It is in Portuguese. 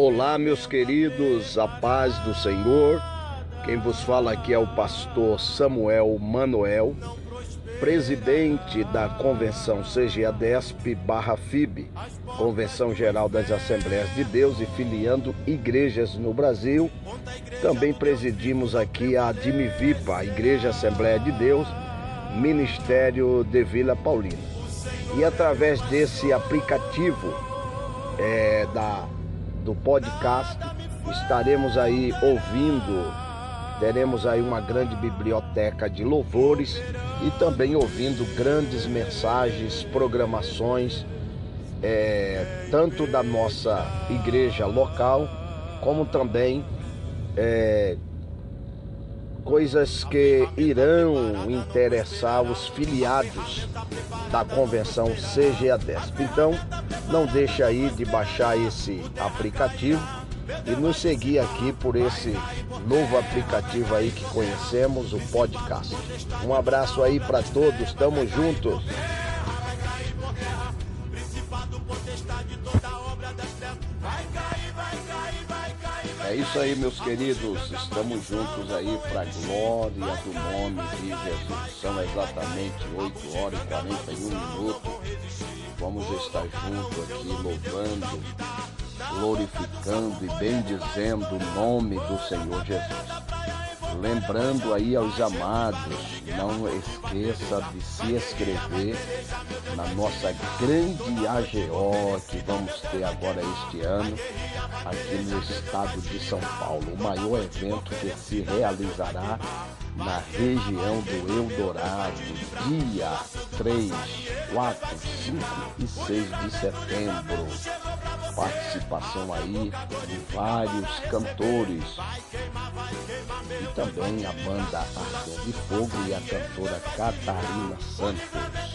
Olá, meus queridos, a paz do Senhor. Quem vos fala aqui é o pastor Samuel Manuel, presidente da convenção CGADESP barra FIB, Convenção Geral das Assembleias de Deus e filiando igrejas no Brasil. Também presidimos aqui a Admivipa, Igreja Assembleia de Deus, Ministério de Vila Paulina. E através desse aplicativo é, da do podcast. Estaremos aí ouvindo, teremos aí uma grande biblioteca de louvores e também ouvindo grandes mensagens, programações, é, tanto da nossa igreja local, como também é, coisas que irão interessar os filiados da convenção CGADESP. Então, não deixe aí de baixar esse aplicativo e nos seguir aqui por esse novo aplicativo aí que conhecemos, o podcast. Um abraço aí para todos, tamo juntos. É isso aí, meus queridos. Estamos juntos aí para a glória do nome de Jesus. São exatamente 8 horas e 41 minutos. Vamos estar juntos aqui louvando, glorificando e bendizendo o nome do Senhor Jesus. Lembrando aí aos amados, não esqueça de se inscrever na nossa grande AGO que vamos ter agora este ano aqui no estado de São Paulo. O maior evento que se realizará na região do Eldorado, dia 3, 4, 5 e 6 de setembro. Participação aí de vários cantores e também a banda Arca de Fogo e a cantora Catarina Santos.